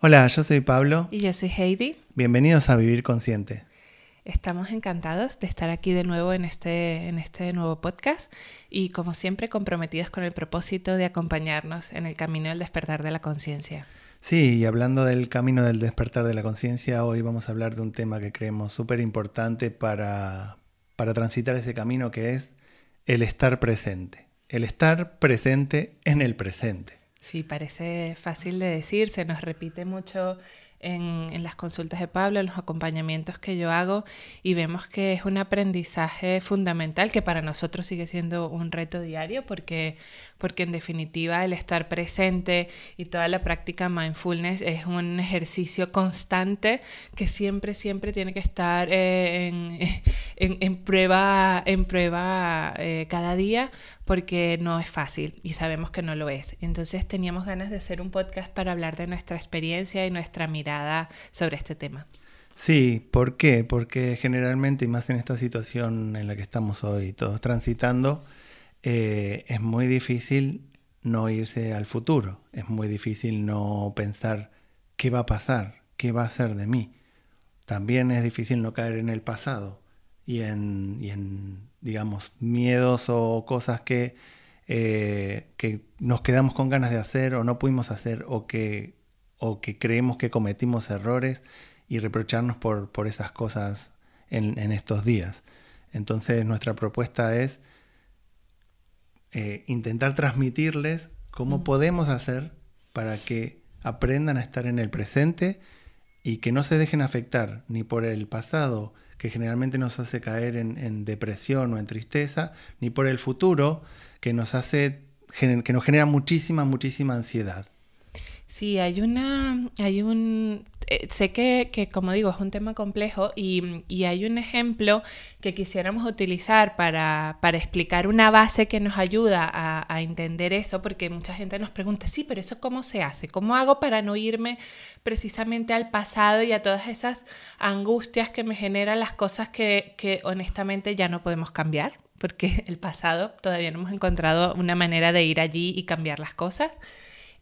Hola, yo soy Pablo. Y yo soy Heidi. Bienvenidos a Vivir Consciente. Estamos encantados de estar aquí de nuevo en este, en este nuevo podcast y como siempre comprometidos con el propósito de acompañarnos en el camino del despertar de la conciencia. Sí, y hablando del camino del despertar de la conciencia, hoy vamos a hablar de un tema que creemos súper importante para, para transitar ese camino que es el estar presente. El estar presente en el presente. Sí, parece fácil de decir, se nos repite mucho en, las consultas de Pablo, en los acompañamientos que yo hago y vemos que es un aprendizaje fundamental que para nosotros sigue siendo un reto diario porque, porque en definitiva el estar presente y toda la práctica mindfulness es un ejercicio constante que siempre, siempre tiene que estar eh, en, prueba, en prueba eh, cada día porque no es fácil y sabemos que no lo es. Entonces teníamos ganas de hacer un podcast para hablar de nuestra experiencia y nuestra mirada sobre este tema. Sí, ¿por qué? Porque generalmente, y más en esta situación en la que estamos hoy todos transitando, eh, es muy difícil no irse al futuro, es muy difícil no pensar qué va a pasar, qué va a ser de mí. También es difícil no caer en el pasado y en, y en digamos, miedos o cosas que, eh, que nos quedamos con ganas de hacer o no pudimos hacer o que, o que creemos que cometimos errores y reprocharnos por, por esas cosas en, en, estos días. Entonces nuestra propuesta es eh, intentar transmitirles cómo podemos hacer para que aprendan a estar en el presente y que no se dejen afectar ni por el pasado, que generalmente nos hace caer en, depresión o en tristeza, ni por el futuro, que nos hace que nos genera muchísima, muchísima ansiedad. Sí, hay una, hay un, eh, sé que, que, como digo, es un tema complejo y, y hay un ejemplo que quisiéramos utilizar para, para, explicar una base que nos ayuda a, a, entender eso, porque mucha gente nos pregunta, sí, pero eso cómo se hace, cómo hago para no irme precisamente al pasado y a todas esas angustias que me generan las cosas que, que honestamente ya no podemos cambiar, porque el pasado todavía no hemos encontrado una manera de ir allí y cambiar las cosas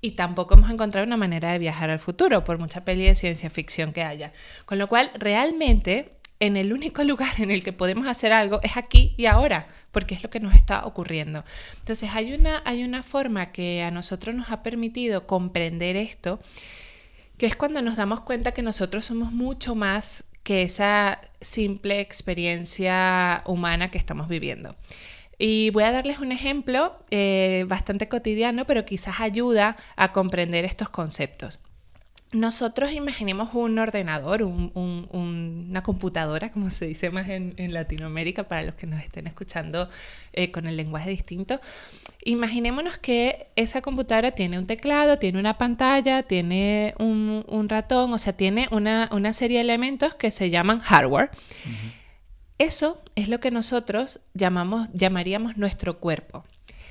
y tampoco hemos encontrado una manera de viajar al futuro, por mucha peli de ciencia ficción que haya. Con lo cual, realmente, en el único lugar en el que podemos hacer algo es aquí y ahora, porque es lo que nos está ocurriendo. Entonces, hay una, hay una forma que a nosotros nos ha permitido comprender esto, que es cuando nos damos cuenta que nosotros somos mucho más que esa simple experiencia humana que estamos viviendo. Y voy a darles un ejemplo eh, bastante cotidiano, pero quizás ayuda a comprender estos conceptos. Nosotros imaginemos un ordenador, una computadora, como se dice más en, Latinoamérica, para los que nos estén escuchando eh, con el lenguaje distinto. Imaginémonos que esa computadora tiene un teclado, tiene una pantalla, tiene un, ratón, o sea, tiene una, serie de elementos que se llaman hardware. Eso es lo que nosotros llamamos, llamaríamos nuestro cuerpo.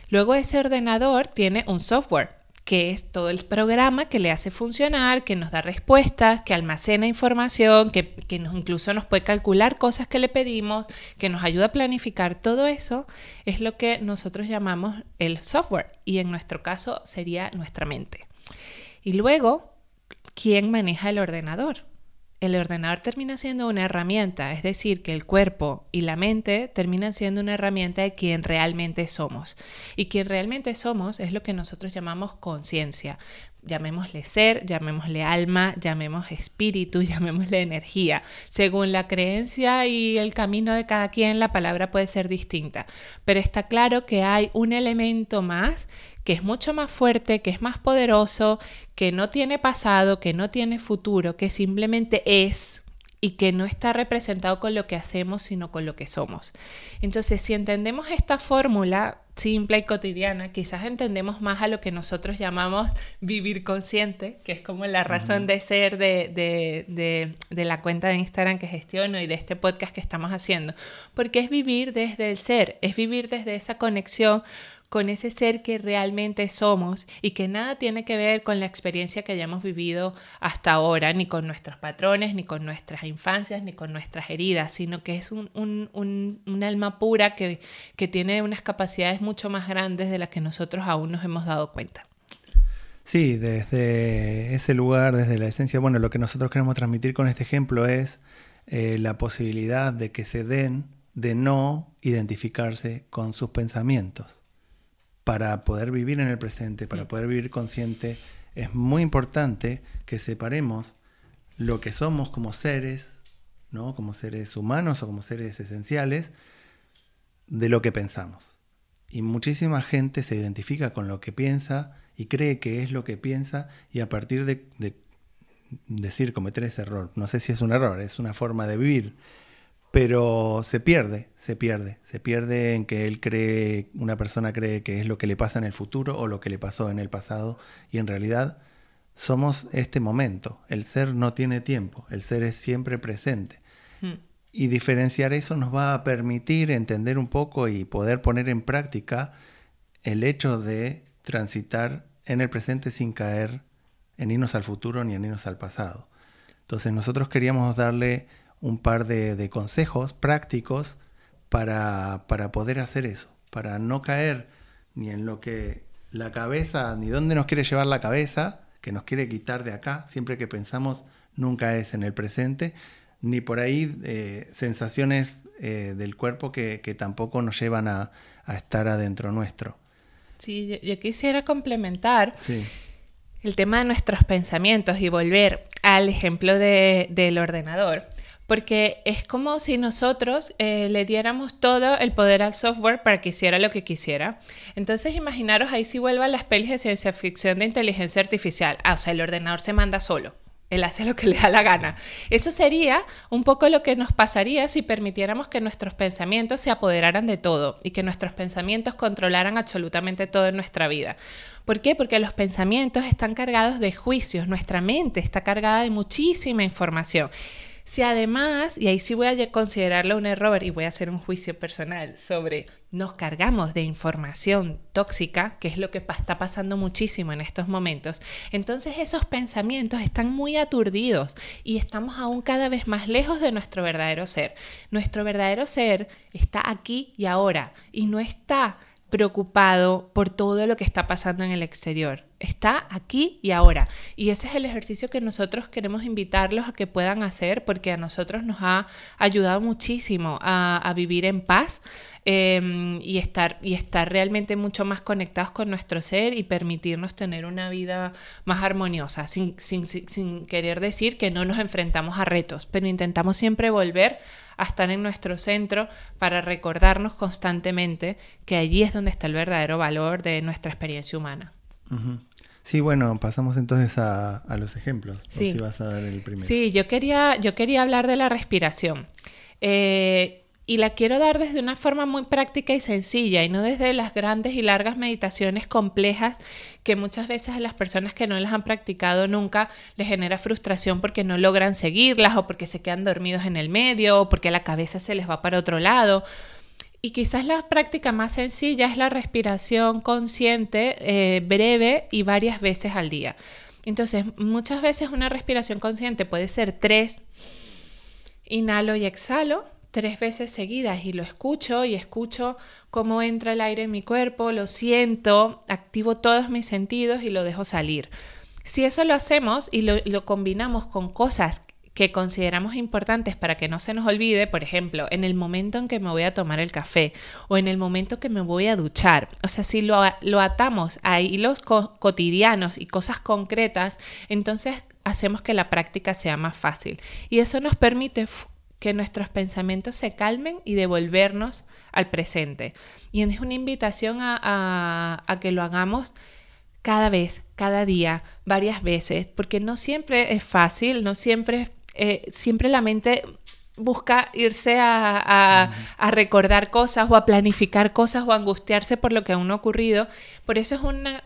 Luego ese ordenador tiene un software, que es todo el programa que le hace funcionar, que nos da respuestas, que almacena información, que, incluso nos puede calcular cosas que le pedimos, que nos ayuda a planificar. Todo eso es lo que nosotros llamamos el software y en nuestro caso sería nuestra mente. Y luego, ¿quién maneja el ordenador? El ordenador termina siendo una herramienta, es decir, que el cuerpo y la mente terminan siendo una herramienta de quien realmente somos. Y quien realmente somos es lo que nosotros llamamos conciencia. Llamémosle ser, llamémosle alma, llamemos espíritu, llamémosle energía. Según la creencia y el camino de cada quien, la palabra puede ser distinta. Pero está claro que hay un elemento más que es mucho más fuerte, que es más poderoso, que no tiene pasado, que no tiene futuro, que simplemente es y que no está representado con lo que hacemos, sino con lo que somos. Entonces, si entendemos esta fórmula simple y cotidiana, quizás entendemos más a lo que nosotros llamamos vivir consciente, que es como la razón de ser de, de, de, la cuenta de Instagram que gestiono y de este podcast que estamos haciendo, porque es vivir desde el ser, es vivir desde esa conexión con ese ser que realmente somos y que nada tiene que ver con la experiencia que hayamos vivido hasta ahora, ni con nuestros patrones, ni con nuestras infancias, ni con nuestras heridas, sino que es un, alma pura que, que tiene unas capacidades mucho más grandes de las que nosotros aún nos hemos dado cuenta. Sí, desde ese lugar, desde la esencia, bueno, lo que nosotros queremos transmitir con este ejemplo es eh, la posibilidad de que se den de no identificarse con sus pensamientos. Para poder vivir en el presente, para poder vivir consciente, es muy importante que separemos lo que somos como seres, ¿no? como seres humanos o como seres esenciales, de lo que pensamos. Y muchísima gente se identifica con lo que piensa y cree que es lo que piensa y a partir de, decir cometer ese error, no sé si es un error, es una forma de vivir, pero se pierde, se pierde, se pierde en que él cree, una persona cree que es lo que le pasa en el futuro o lo que le pasó en el pasado y en realidad somos este momento, el ser no tiene tiempo, el ser es siempre presente. Hmm. Y diferenciar eso nos va a permitir entender un poco y poder poner en práctica el hecho de transitar en el presente sin caer en irnos al futuro ni en irnos al pasado. Entonces nosotros queríamos darle un par de, consejos prácticos para, para, poder hacer eso, para no caer ni en lo que la cabeza, ni dónde nos quiere llevar la cabeza, que nos quiere quitar de acá, siempre que pensamos nunca es en el presente, ni por ahí eh, sensaciones eh, del cuerpo que, tampoco nos llevan a, estar adentro nuestro. Sí, yo, quisiera complementar el tema de nuestros pensamientos y volver al ejemplo del ordenador. Porque es como si nosotros eh, le diéramos todo el poder al software para que hiciera lo que quisiera. Entonces imaginaros ahí si vuelvan las pelis de ciencia ficción de inteligencia artificial. Ah, o sea, el ordenador se manda solo. Él hace lo que le da la gana. Eso sería un poco lo que nos pasaría si permitiéramos que nuestros pensamientos se apoderaran de todo y que nuestros pensamientos controlaran absolutamente todo en nuestra vida. ¿Por qué? Porque los pensamientos están cargados de juicios, nuestra mente está cargada de muchísima información. Si además, y ahí sí voy a considerarlo un error y voy a hacer un juicio personal sobre nos cargamos de información tóxica, que es lo que está pasando muchísimo en estos momentos, entonces esos pensamientos están muy aturdidos y estamos aún cada vez más lejos de nuestro verdadero ser. Nuestro verdadero ser está aquí y ahora y no está preocupado por todo lo que está pasando en el exterior. Está aquí y ahora. Y ese es el ejercicio que nosotros queremos invitarlos a que puedan hacer porque a nosotros nos ha ayudado muchísimo a, vivir en paz em, y, estar, y estar realmente mucho más conectados con nuestro ser y permitirnos tener una vida más armoniosa, sin, sin, sin querer decir que no nos enfrentamos a retos, pero intentamos siempre volver a estar en nuestro centro para recordarnos constantemente que allí es donde está el verdadero valor de nuestra experiencia humana. Sí, bueno, pasamos entonces a, los ejemplos. Sí. si vas a dar el primero. Sí, yo quería, yo quería hablar de la respiración. Eh, y la quiero dar desde una forma muy práctica y sencilla y no desde las grandes y largas meditaciones complejas que muchas veces a las personas que no las han practicado nunca les genera frustración porque no logran seguirlas o porque se quedan dormidos en el medio o porque la cabeza se les va para otro lado. Y quizás la práctica más sencilla es la respiración consciente, eh, breve y varias veces al día. Entonces, muchas veces una respiración consciente puede ser tres, inhalo y exhalo, tres veces seguidas y lo escucho y escucho cómo entra el aire en mi cuerpo, lo siento, activo todos mis sentidos y lo dejo salir. Si eso lo hacemos y lo, combinamos con cosas que consideramos importantes para que no se nos olvide, por ejemplo, en el momento en que me voy a tomar el café o en el momento que me voy a duchar. O sea, si lo, lo atamos a hilos cotidianos y cosas concretas, entonces hacemos que la práctica sea más fácil. Y eso nos permite que nuestros pensamientos se calmen y devolvernos al presente. Y es una invitación a, que lo hagamos cada vez, cada día, varias veces, porque no siempre es fácil, no siempre, eh, siempre la mente busca irse a, recordar cosas o a planificar cosas o a angustiarse por lo que aún no ha ocurrido. Por eso es,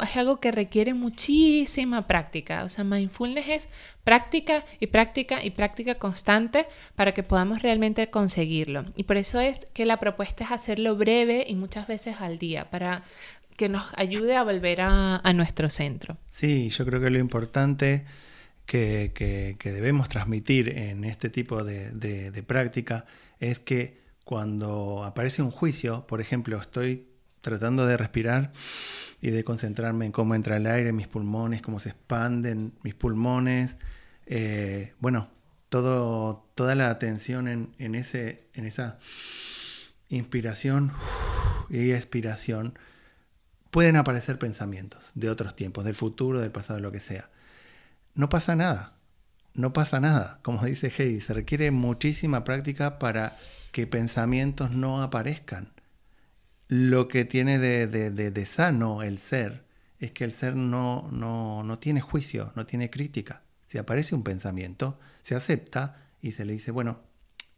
es algo que requiere muchísima práctica. O sea, mindfulness es práctica y práctica y práctica constante para que podamos realmente conseguirlo. Y por eso es que la propuesta es hacerlo breve y muchas veces al día para que nos ayude a volver a, nuestro centro. Sí, yo creo que lo importante que, debemos transmitir en este tipo de, práctica es que cuando aparece un juicio, por ejemplo, estoy tratando de respirar y de concentrarme en cómo entra el aire, mis pulmones, cómo se expanden mis pulmones. Eh, bueno, todo, toda la atención en, ese, en esa inspiración y expiración. Pueden aparecer pensamientos de otros tiempos, del futuro, del pasado, lo que sea. No pasa nada, no pasa nada. Como dice Heidi, se requiere muchísima práctica para que pensamientos no aparezcan. Lo que tiene de, de, sano el ser es que el ser no, no, no tiene juicio, no tiene crítica. Si aparece un pensamiento, se acepta y se le dice, bueno,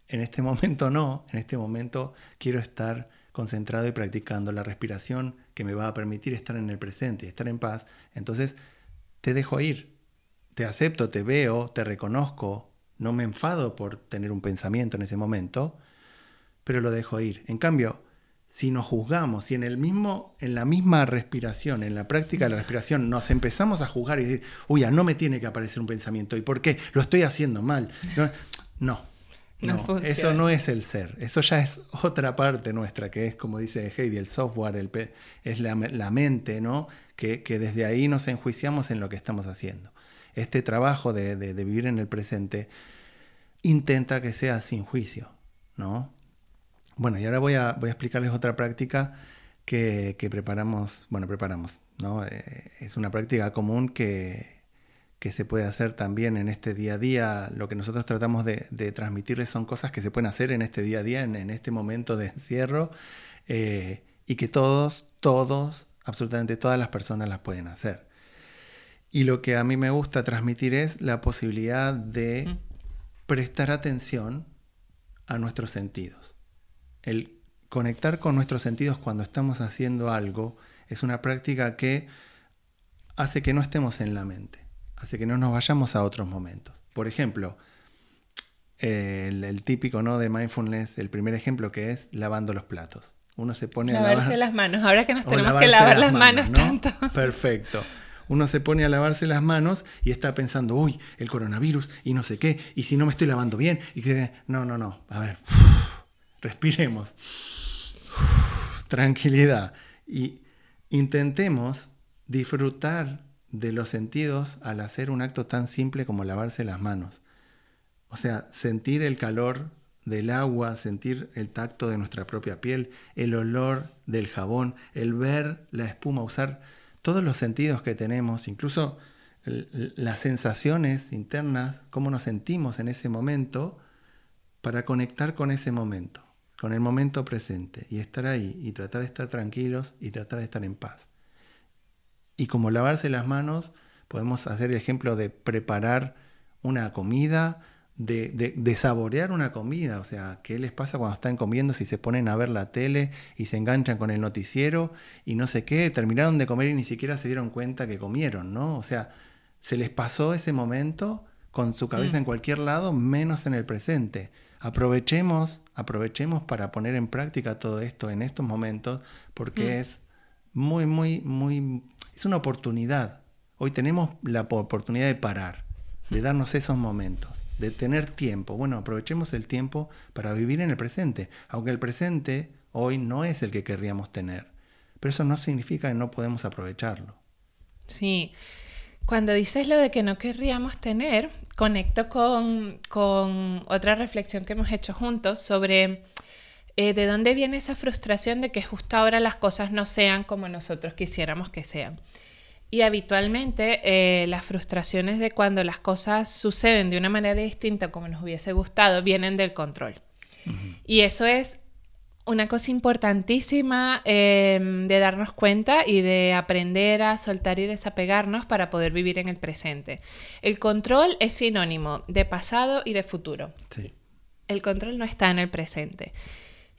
en este momento no, en este momento quiero estar concentrado y practicando la respiración que me va a permitir estar en el presente y estar en paz. Entonces, te dejo ir, te acepto, te veo, te reconozco, no me enfado por tener un pensamiento en ese momento, pero lo dejo ir. En cambio, si nos juzgamos, si en, el mismo, en la misma respiración, en la práctica de la respiración, nos empezamos a juzgar y decir, uy, no me tiene que aparecer un pensamiento, ¿y por qué? Lo estoy haciendo mal. No, no, eso no es el ser, eso ya es otra parte nuestra, que es como dice Heidi, el software, el es la, mente, ¿no? Que, desde ahí nos enjuiciamos en lo que estamos haciendo. Este trabajo de, vivir en el presente intenta que sea sin juicio, ¿no? Bueno, y ahora voy a, voy a explicarles otra práctica que, preparamos, bueno, preparamos, ¿no? Eh, es una práctica común que, que, se puede hacer también en este día a día. Lo que nosotros tratamos de, transmitirles son cosas que se pueden hacer en este día a día, en, este momento de encierro, eh, y que todos, todos, absolutamente todas las personas las pueden hacer. Y lo que a mí me gusta transmitir es la posibilidad de prestar atención a nuestros sentidos. El conectar con nuestros sentidos cuando estamos haciendo algo es una práctica que hace que no estemos en la mente, hace que no nos vayamos a otros momentos. Por ejemplo, el, típico ¿no? de mindfulness, el primer ejemplo que es lavando los platos. Uno se pone a lavarse las manos, ahora que nos tenemos que lavar las, manos, tanto. Perfecto. Uno se pone a lavarse las manos y está pensando, uy, el coronavirus y no sé qué, y si no me estoy lavando bien, y que no, no, no, a ver, respiremos. tranquilidad. Y intentemos disfrutar de los sentidos al hacer un acto tan simple como lavarse las manos. O sea, sentir el calor del agua, sentir el tacto de nuestra propia piel, el olor del jabón, el ver la espuma, usar todos los sentidos que tenemos, incluso las sensaciones internas, cómo nos sentimos en ese momento, para conectar con ese momento con el momento presente y estar ahí y tratar de estar tranquilos y tratar de estar en paz. Y como lavarse las manos, podemos hacer el ejemplo de preparar una comida, de, saborear una comida. O sea, ¿qué les pasa cuando están comiendo si se ponen a ver la tele y se enganchan con el noticiero y no sé qué? Terminaron de comer y ni siquiera se dieron cuenta que comieron, ¿no? O sea, se les pasó ese momento con su cabeza mm. en cualquier lado, menos en el presente. Aprovechemos, aprovechemos para poner en práctica todo esto en estos momentos porque mm. es muy, muy, muy, es una oportunidad. Hoy tenemos la oportunidad de parar, de mm. darnos esos momentos, de tener tiempo. Bueno, aprovechemos el tiempo para vivir en el presente, aunque el presente hoy no es el que querríamos tener. Pero eso no significa que no podemos aprovecharlo. Sí, cuando dices lo de que no querríamos tener, conecto con, otra reflexión que hemos hecho juntos sobre eh, de dónde viene esa frustración de que justo ahora las cosas no sean como nosotros quisiéramos que sean. Y habitualmente eh, las frustraciones de cuando las cosas suceden de una manera distinta como nos hubiese gustado vienen del control. Y eso es una cosa importantísima em, de darnos cuenta y de aprender a soltar y desapegarnos para poder vivir en el presente. El control es sinónimo de pasado y de futuro. El control no está en el presente.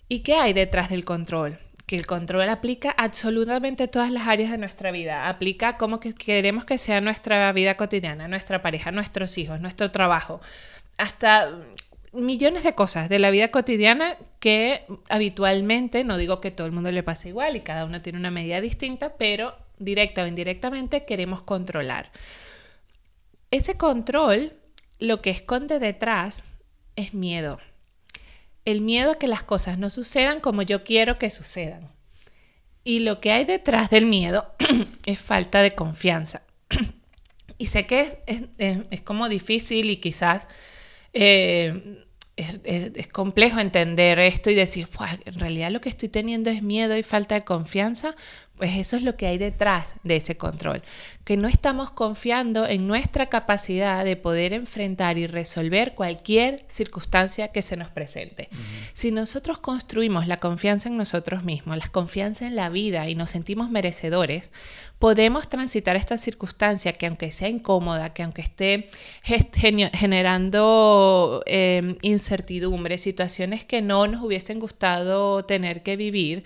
¿Y qué hay detrás del control? Que el control aplica absolutamente todas las áreas de nuestra vida. Aplica como que queremos que sea nuestra vida cotidiana, nuestra pareja, nuestros hijos, nuestro trabajo. Hasta millones de cosas de la vida cotidiana que habitualmente, no digo que todo el mundo le pase igual y cada uno tiene una medida distinta, pero directa o indirectamente queremos controlar. Ese control lo que esconde detrás es miedo. El miedo a que las cosas no sucedan como yo quiero que sucedan. Y lo que hay detrás del miedo es falta de confianza. y sé que es, como difícil y quizás eh, es, complejo entender esto y decir, en realidad lo que estoy teniendo es miedo y falta de confianza, pues eso es lo que hay detrás de ese control, que no estamos confiando en nuestra capacidad de poder enfrentar y resolver cualquier circunstancia que se nos presente. Si nosotros construimos la confianza en nosotros mismos, la confianza en la vida y nos sentimos merecedores, podemos transitar esta circunstancia que aunque sea incómoda, que aunque esté generando em, incertidumbre, situaciones que no nos hubiesen gustado tener que vivir,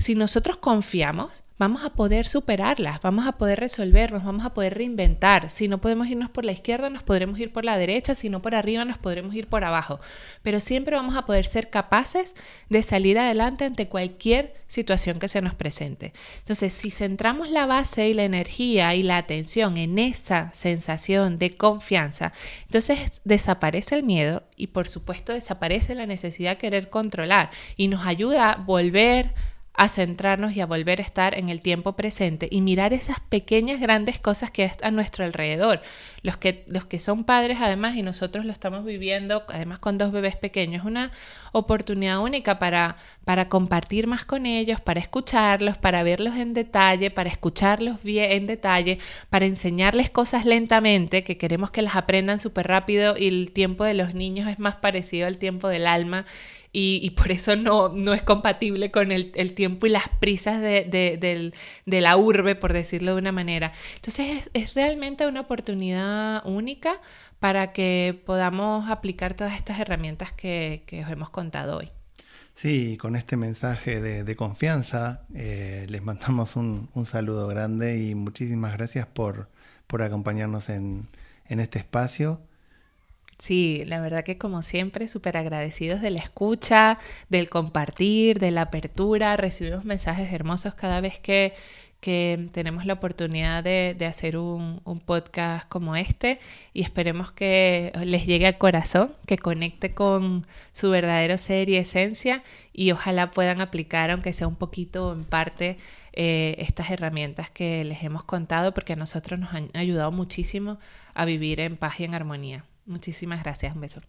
si nosotros confiamos, vamos a poder superarlas, vamos a poder resolvernos, vamos a poder reinventar. Si no podemos irnos por la izquierda, nos podremos ir por la derecha, si no por arriba, nos podremos ir por abajo. Pero siempre vamos a poder ser capaces de salir adelante ante cualquier situación que se nos presente. Entonces, si centramos la base y la energía y la atención en esa sensación de confianza, entonces desaparece el miedo y por supuesto desaparece la necesidad de querer controlar y nos ayuda a volver a centrarnos y a volver a estar en el tiempo presente y mirar esas pequeñas, grandes cosas que están a nuestro alrededor. Los que, los que son padres, además, y nosotros lo estamos viviendo, además con dos bebés pequeños, una oportunidad única para, para compartir más con ellos, para escucharlos, para verlos en detalle, para escucharlos bien en detalle, para enseñarles cosas lentamente, que queremos que las aprendan súper rápido y el tiempo de los niños es más parecido al tiempo del alma y, por eso no, no, es compatible con el, tiempo y las prisas de, la urbe, por decirlo de una manera. Entonces es, realmente una oportunidad única para que podamos aplicar todas estas herramientas que, os hemos contado hoy. Sí, con este mensaje de, confianza eh, les mandamos un, saludo grande y muchísimas gracias por, por acompañarnos en, en este espacio. Sí, la verdad que como siempre, súper agradecidos de la escucha, del compartir, de la apertura. Recibimos mensajes hermosos cada vez que, tenemos la oportunidad de, hacer un, podcast como este y esperemos que les llegue al corazón, que conecte con su verdadero ser y esencia y ojalá puedan aplicar, aunque sea un poquito en parte, eh, estas herramientas que les hemos contado porque a nosotros nos han ayudado muchísimo a vivir en paz y en armonía. Muchísimas gracias. Un beso.